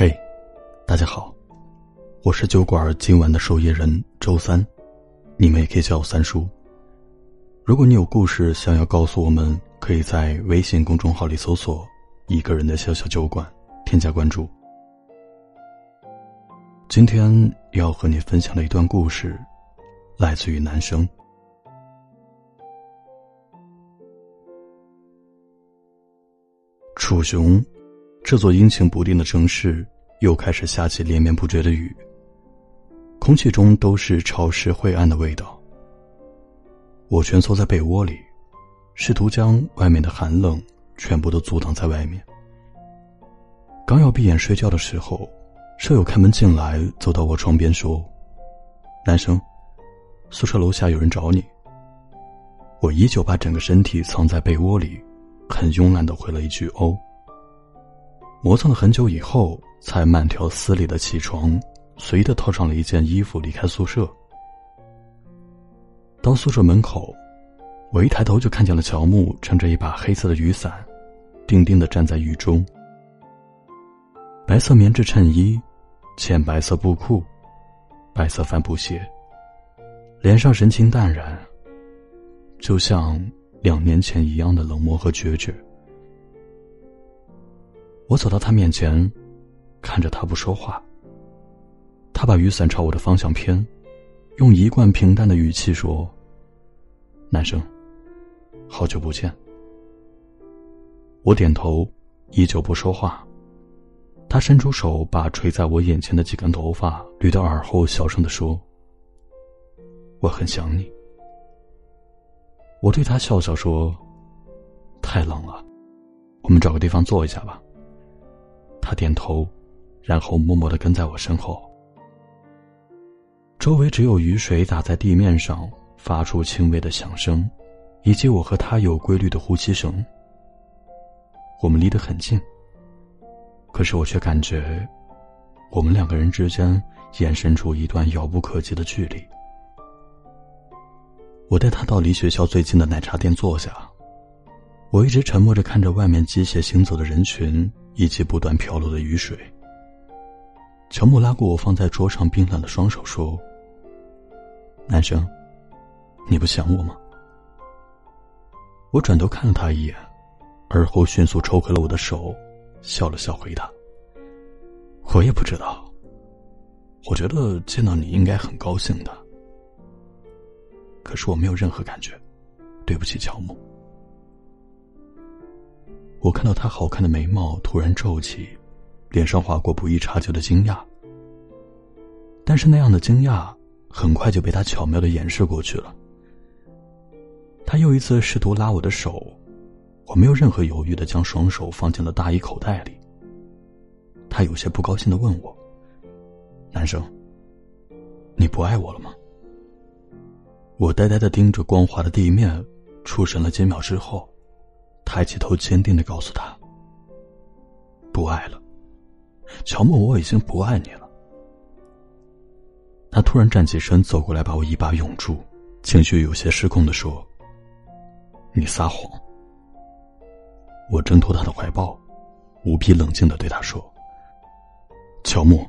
嘿，大家好，我是酒馆今晚的守夜人周三，你们也可以叫我三叔。如果你有故事想要告诉我们，可以在微信公众号里搜索“一个人的小小酒馆”，添加关注。今天要和你分享的一段故事，来自于男生。楚雄，这座阴晴不定的城市又开始下起连绵不绝的雨。空气中都是潮湿晦暗的味道。我蜷缩在被窝里，试图将外面的寒冷全部都阻挡在外面。刚要闭眼睡觉的时候。舍友开门进来，走到我床边说：“男生，宿舍楼下有人找你。”我依旧把整个身体藏在被窝里，很慵懒的回了一句“哦”。磨蹭了很久以后，才慢条斯理的起床，随意的套上了一件衣服，离开宿舍。到宿舍门口，我一抬头就看见了乔木撑着一把黑色的雨伞，定定的站在雨中。白色棉质衬衣。浅白色布裤，白色帆布鞋，脸上神情淡然，就像两年前一样的冷漠和决绝。我走到他面前，看着他不说话。他把雨伞朝我的方向偏，用一贯平淡的语气说：“男生，好久不见。”我点头，依旧不说话。他伸出手，把垂在我眼前的几根头发捋到耳后，小声的说：“我很想你。”我对他笑笑说：“太冷了，我们找个地方坐一下吧。”他点头，然后默默的跟在我身后。周围只有雨水打在地面上发出轻微的响声，以及我和他有规律的呼吸声。我们离得很近。可是我却感觉，我们两个人之间延伸出一段遥不可及的距离。我带他到离学校最近的奶茶店坐下，我一直沉默着看着外面机械行走的人群以及不断飘落的雨水。乔木拉过我放在桌上冰冷的双手，说：“男生，你不想我吗？”我转头看了他一眼，而后迅速抽回了我的手。笑了笑，回答：“我也不知道。我觉得见到你应该很高兴的，可是我没有任何感觉。对不起，乔木。”我看到他好看的眉毛突然皱起，脸上划过不易察觉的惊讶。但是那样的惊讶很快就被他巧妙的掩饰过去了。他又一次试图拉我的手。我没有任何犹豫的将双手放进了大衣口袋里。他有些不高兴的问我：“男生，你不爱我了吗？”我呆呆的盯着光滑的地面，出神了几秒之后，抬起头，坚定的告诉他：“不爱了，乔木，我已经不爱你了。”他突然站起身，走过来，把我一把拥住，情绪有些失控的说：“你撒谎。”我挣脱他的怀抱，无比冷静的对他说：“乔木，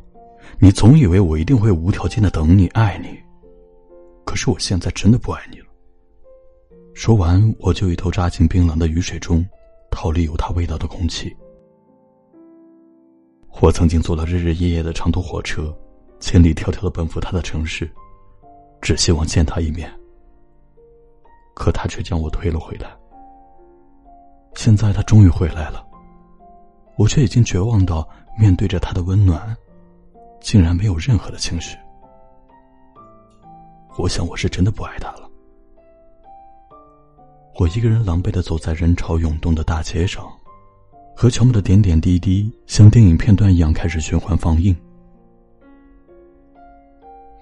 你总以为我一定会无条件的等你、爱你，可是我现在真的不爱你了。”说完，我就一头扎进冰冷的雨水中，逃离有他味道的空气。我曾经坐了日日夜夜的长途火车，千里迢迢的奔赴他的城市，只希望见他一面，可他却将我推了回来。现在他终于回来了，我却已经绝望到面对着他的温暖，竟然没有任何的情绪。我想我是真的不爱他了。我一个人狼狈的走在人潮涌动的大街上，和乔木的点点滴滴像电影片段一样开始循环放映。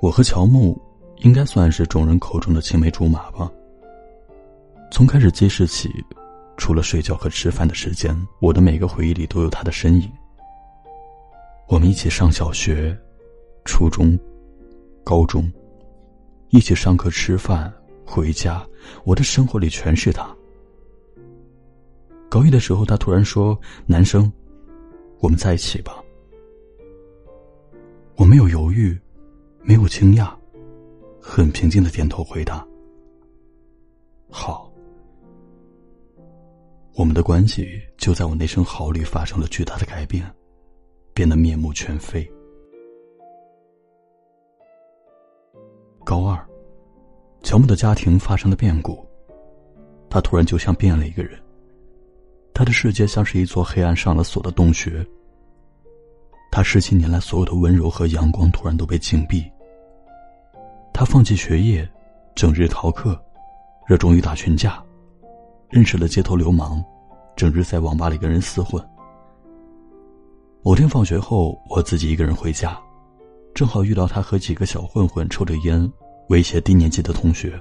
我和乔木应该算是众人口中的青梅竹马吧。从开始记事起。除了睡觉和吃饭的时间，我的每个回忆里都有他的身影。我们一起上小学、初中、高中，一起上课、吃饭、回家，我的生活里全是他。高一的时候，他突然说：“男生，我们在一起吧。”我没有犹豫，没有惊讶，很平静的点头回答：“好。”我们的关系就在我那声好里发生了巨大的改变，变得面目全非。高二，乔木的家庭发生了变故，他突然就像变了一个人。他的世界像是一座黑暗上了锁的洞穴。他十七年来所有的温柔和阳光突然都被禁闭。他放弃学业，整日逃课，热衷于打群架，认识了街头流氓，整日在网吧里跟人厮混。某天放学后，我自己一个人回家，正好遇到他和几个小混混抽着烟，威胁低年级的同学。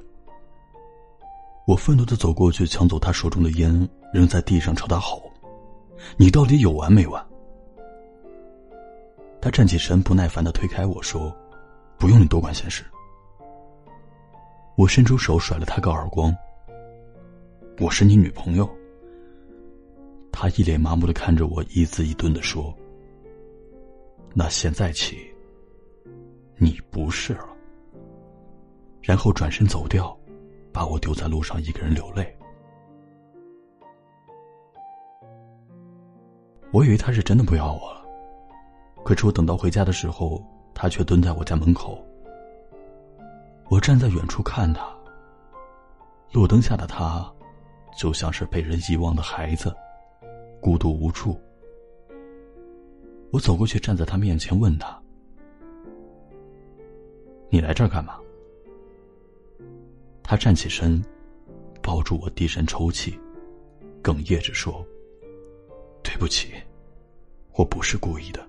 我愤怒的走过去，抢走他手中的烟，扔在地上，朝他吼：“你到底有完没完？”他站起身，不耐烦的推开我说：“不用你多管闲事。”我伸出手甩了他个耳光：“我是你女朋友。”他一脸麻木的看着我，一字一顿的说：“那现在起，你不是了。”然后转身走掉。把我丢在路上，一个人流泪。我以为他是真的不要我了，可是我等到回家的时候，他却蹲在我家门口。我站在远处看他，路灯下的他，就像是被人遗忘的孩子，孤独无助。我走过去，站在他面前，问他：“你来这儿干嘛？”他站起身，抱住我，低声抽泣，哽咽着说：“对不起，我不是故意的。”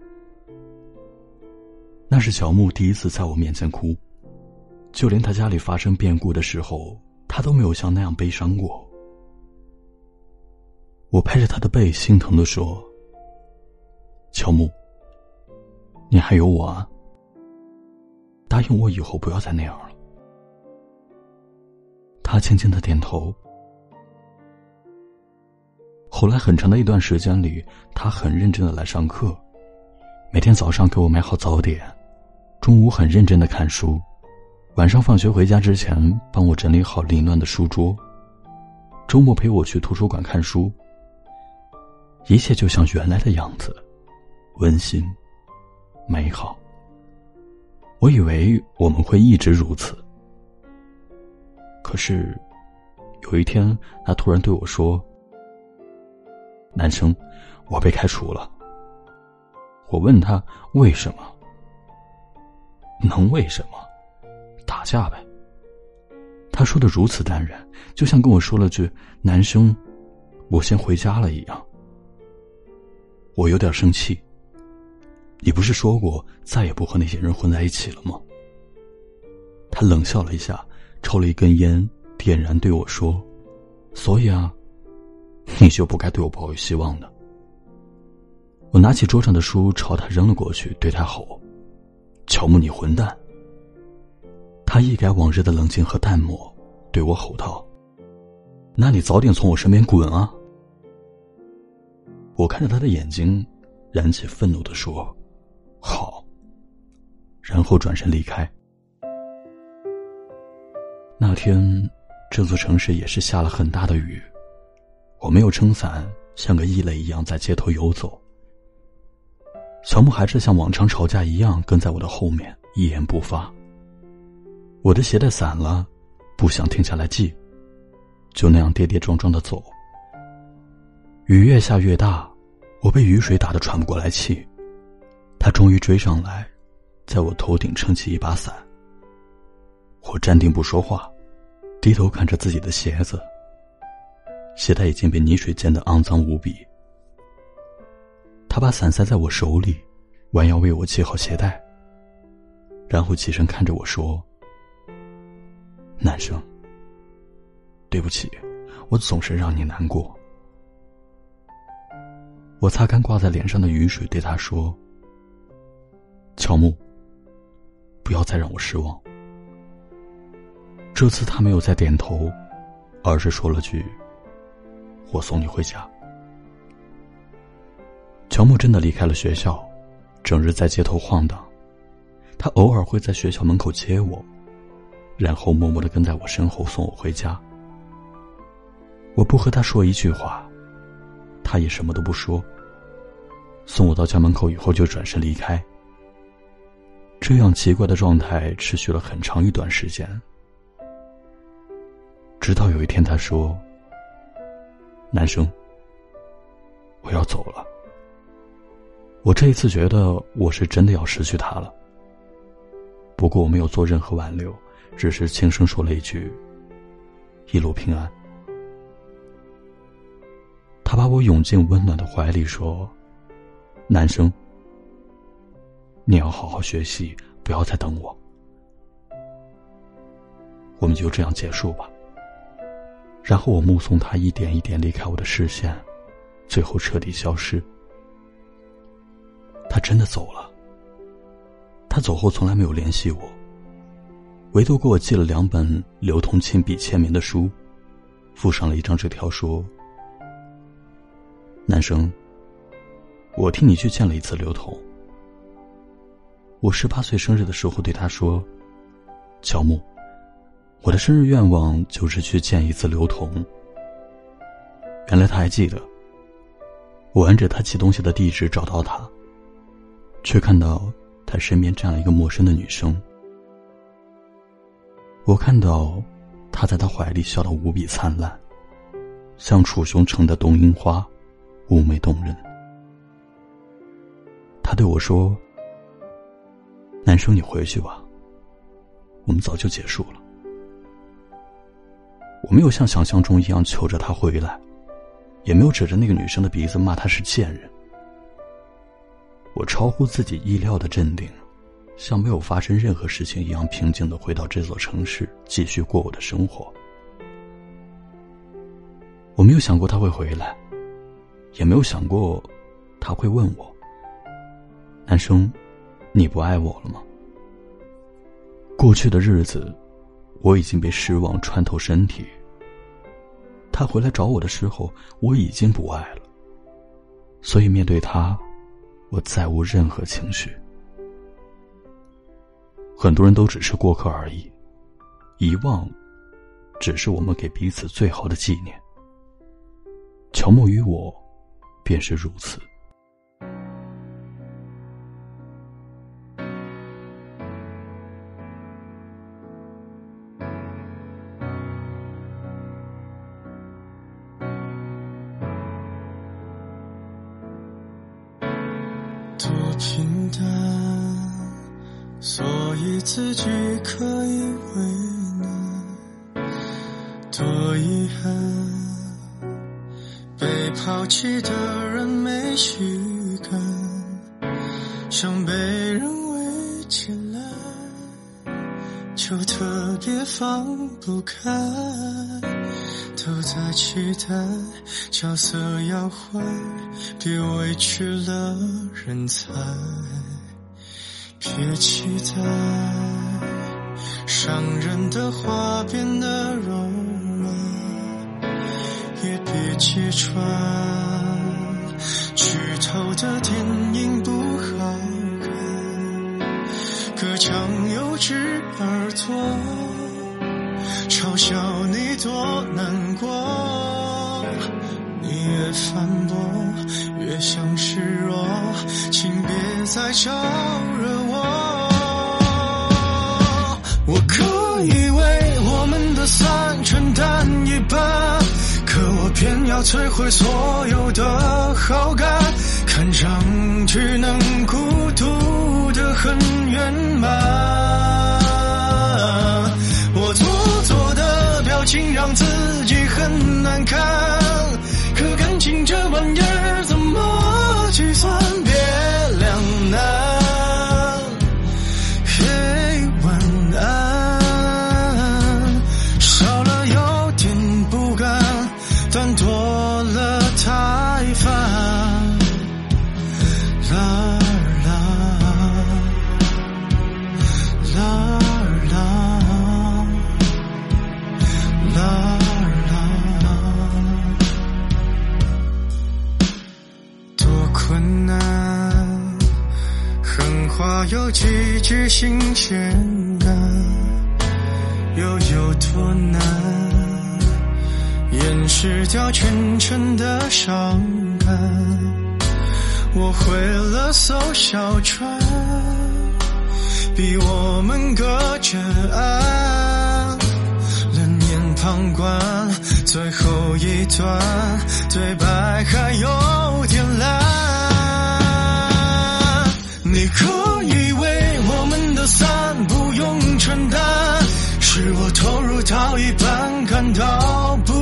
那是小木第一次在我面前哭，就连他家里发生变故的时候，他都没有像那样悲伤过。我拍着他的背，心疼的说：“乔木，你还有我啊，答应我以后不要再那样了。”他轻轻的点头。后来很长的一段时间里，他很认真的来上课，每天早上给我买好早点，中午很认真的看书，晚上放学回家之前帮我整理好凌乱的书桌，周末陪我去图书馆看书。一切就像原来的样子，温馨，美好。我以为我们会一直如此。可是，有一天，他突然对我说：“男生，我被开除了。”我问他为什么？能为什么？打架呗。他说的如此淡然，就像跟我说了句“男生，我先回家了”一样。我有点生气。你不是说过再也不和那些人混在一起了吗？他冷笑了一下。抽了一根烟，点燃，对我说：“所以啊，你就不该对我抱有希望的。”我拿起桌上的书朝他扔了过去，对他吼：“乔木，你混蛋！”他一改往日的冷静和淡漠，对我吼道：“那你早点从我身边滚啊！”我看着他的眼睛，燃起愤怒的说：“好。”然后转身离开。那天，这座城市也是下了很大的雨。我没有撑伞，像个异类一样在街头游走。乔木还是像往常吵架一样跟在我的后面，一言不发。我的鞋带散了，不想停下来系，就那样跌跌撞撞的走。雨越下越大，我被雨水打得喘不过来气。他终于追上来，在我头顶撑起一把伞。我站定不说话，低头看着自己的鞋子。鞋带已经被泥水溅得肮脏无比。他把伞塞在我手里，弯腰为我系好鞋带，然后起身看着我说：“男生，对不起，我总是让你难过。”我擦干挂在脸上的雨水，对他说：“乔木，不要再让我失望。”这次他没有再点头，而是说了句：“我送你回家。”乔木真的离开了学校，整日在街头晃荡，他偶尔会在学校门口接我，然后默默的跟在我身后送我回家。我不和他说一句话，他也什么都不说。送我到家门口以后就转身离开。这样奇怪的状态持续了很长一段时间，直到有一天他说：“男生，我要走了。”我这一次觉得我是真的要失去他了。不过我没有做任何挽留，只是轻声说了一句：“一路平安。”他把我拥进温暖的怀里，说：“男生，你要好好学习，不要再等我。我们就这样结束吧。”然后我目送他一点一点离开我的视线，最后彻底消失。他真的走了。他走后从来没有联系我，唯独给我寄了两本刘同亲笔签名的书，附上了一张纸条，说：“男生，我替你去见了一次刘同。我十八岁生日的时候对他说，乔木，我的生日愿望就是去见一次刘同。原来他还记得。我按着他寄东西的地址找到他。”却看到他身边站了一个陌生的女生。我看到他在他怀里笑得无比灿烂，像楚雄城的冬樱花，妩媚动人。他对我说：“男生，你回去吧，我们早就结束了。”我没有像想象中一样求着他回来，也没有指着那个女生的鼻子骂她是贱人。我超乎自己意料的镇定，像没有发生任何事情一样平静的回到这座城市，继续过我的生活。我没有想过他会回来，也没有想过他会问我：“男生，你不爱我了吗？”过去的日子，我已经被失望穿透身体。他回来找我的时候，我已经不爱了，所以面对他。我再无任何情绪。很多人都只是过客而已，遗忘，只是我们给彼此最好的纪念。乔木与我，便是如此。自己可以为难；多遗憾，被抛弃的人没须感，想被人围起来，就特别放不开。都在期待角色要换，别委屈了人才。别期待伤人的话变得柔软，也别揭穿剧透的电影不好看。隔墙有只耳朵。嘲笑你多难过，你越反驳越像示弱，请别再招摧毁所有的好感，看上去能孤独的很圆满。我做作的表情让自己很难看，可感情这玩意儿怎么计算？简单，又有多难？掩饰掉全城的伤感。我毁了艘小船，逼我们隔着岸，冷眼旁观。最后一段对白还有点烂。你可以为是我投入到一半感到不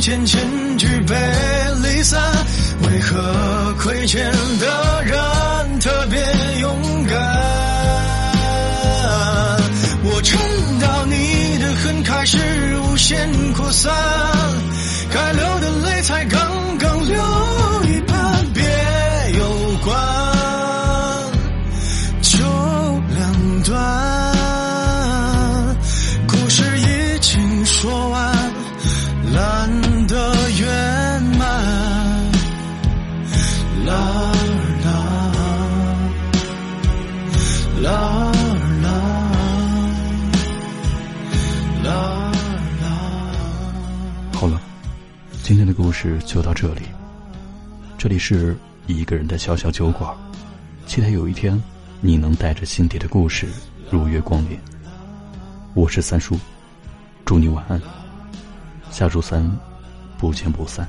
渐渐举杯离散，为何亏欠的人特别勇敢？我撑到你的恨开始无限扩散，该流的泪才刚刚流事就到这里。这里是一个人的小小酒馆，期待有一天你能带着心底的故事如约光临。我是三叔，祝你晚安，下周三不见不散。